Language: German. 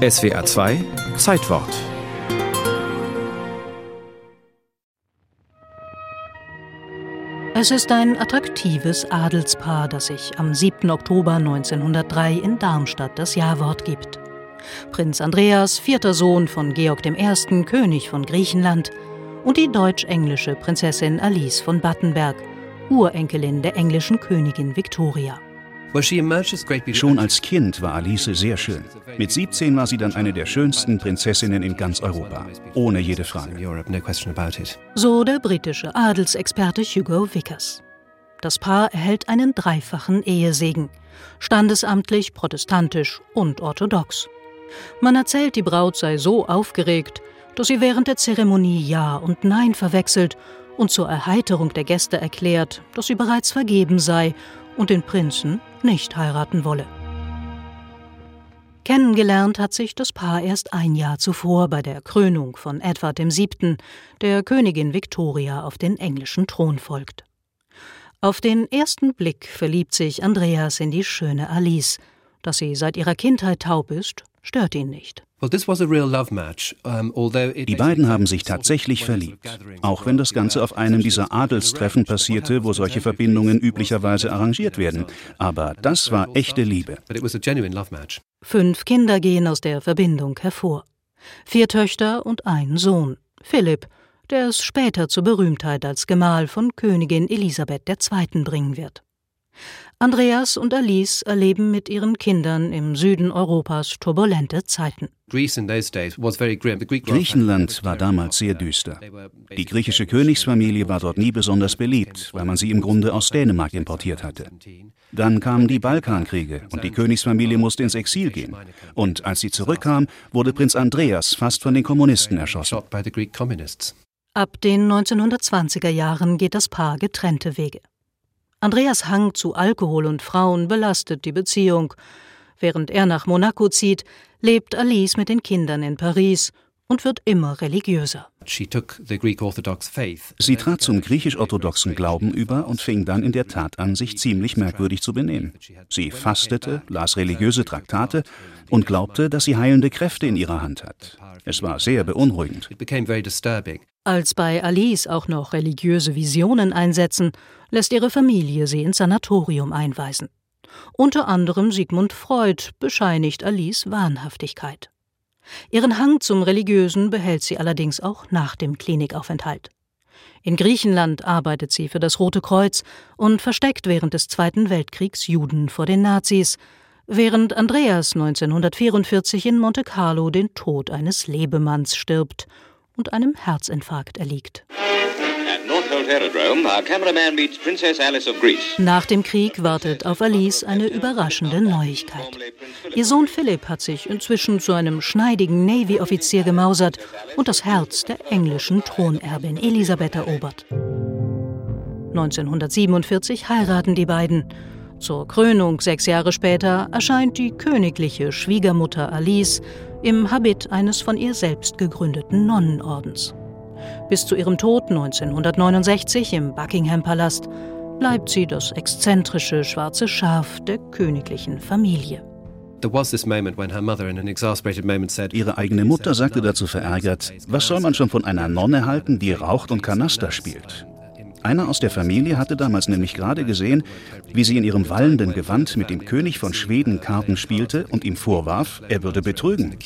SWR 2 Zeitwort Es ist ein attraktives Adelspaar, das sich am 7. Oktober 1903 in Darmstadt das Ja-Wort gibt. Prinz Andreas, vierter Sohn von Georg I., König von Griechenland, und die deutsch-englische Prinzessin Alice von Battenberg, Urenkelin der englischen Königin Victoria. Schon als Kind war Alice sehr schön. Mit 17 war sie dann eine der schönsten Prinzessinnen in ganz Europa. Ohne jede Frage. So der britische Adelsexperte Hugo Vickers. Das Paar erhält einen dreifachen Ehesegen. Standesamtlich, protestantisch und orthodox. Man erzählt, die Braut sei so aufgeregt, dass sie während der Zeremonie Ja und Nein verwechselt und zur Erheiterung der Gäste erklärt, dass sie bereits vergeben sei und den Prinzen nicht heiraten wolle. Kennengelernt hat sich das Paar erst ein Jahr zuvor bei der Krönung von Edward VII., der Königin Victoria auf den englischen Thron folgt. Auf den ersten Blick verliebt sich Andreas in die schöne Alice. Dass sie seit ihrer Kindheit taub ist, stört ihn nicht. Die beiden haben sich tatsächlich verliebt, auch wenn das Ganze auf einem dieser Adelstreffen passierte, wo solche Verbindungen üblicherweise arrangiert werden. Aber das war echte Liebe. Fünf Kinder gehen aus der Verbindung hervor. Vier Töchter und ein Sohn, Philipp, der es später zur Berühmtheit als Gemahl von Königin Elisabeth II. bringen wird. Andreas und Alice erleben mit ihren Kindern im Süden Europas turbulente Zeiten. Griechenland war damals sehr düster. Die griechische Königsfamilie war dort nie besonders beliebt, weil man sie im Grunde aus Dänemark importiert hatte. Dann kamen die Balkankriege und die Königsfamilie musste ins Exil gehen. Und als sie zurückkam, wurde Prinz Andreas fast von den Kommunisten erschossen. Ab den 1920er Jahren geht das Paar getrennte Wege. Andreas Hang zu Alkohol und Frauen belastet die Beziehung. Während er nach Monaco zieht, lebt Alice mit den Kindern in Paris und wird immer religiöser. Sie trat zum griechisch-orthodoxen Glauben über und fing dann in der Tat an, sich ziemlich merkwürdig zu benehmen. Sie fastete, las religiöse Traktate und glaubte, dass sie heilende Kräfte in ihrer Hand hat. Es war sehr beunruhigend. Als bei Alice auch noch religiöse Visionen einsetzen, lässt ihre Familie sie ins Sanatorium einweisen. Unter anderem Sigmund Freud bescheinigt Alice Wahnhaftigkeit. Ihren Hang zum Religiösen behält sie allerdings auch nach dem Klinikaufenthalt. In Griechenland arbeitet sie für das Rote Kreuz und versteckt während des Zweiten Weltkriegs Juden vor den Nazis, während Andreas 1944 in Monte Carlo den Tod eines Lebemanns stirbt und einem Herzinfarkt erliegt. Nach dem Krieg wartet auf Alice eine überraschende Neuigkeit. Ihr Sohn Philipp hat sich inzwischen zu einem schneidigen Navy-Offizier gemausert und das Herz der englischen Thronerbin Elisabeth erobert. 1947 heiraten die beiden. Zur Krönung sechs Jahre später erscheint die königliche Schwiegermutter Alice im Habit eines von ihr selbst gegründeten Nonnenordens. Bis zu ihrem Tod 1969 im Buckingham-Palast bleibt sie das exzentrische schwarze Schaf der königlichen Familie. Ihre eigene Mutter sagte dazu verärgert, was soll man schon von einer Nonne halten, die raucht und Kanaster spielt? Einer aus der Familie hatte damals nämlich gerade gesehen, wie sie in ihrem wallenden Gewand mit dem König von Schweden Karten spielte und ihm vorwarf, er würde betrügen.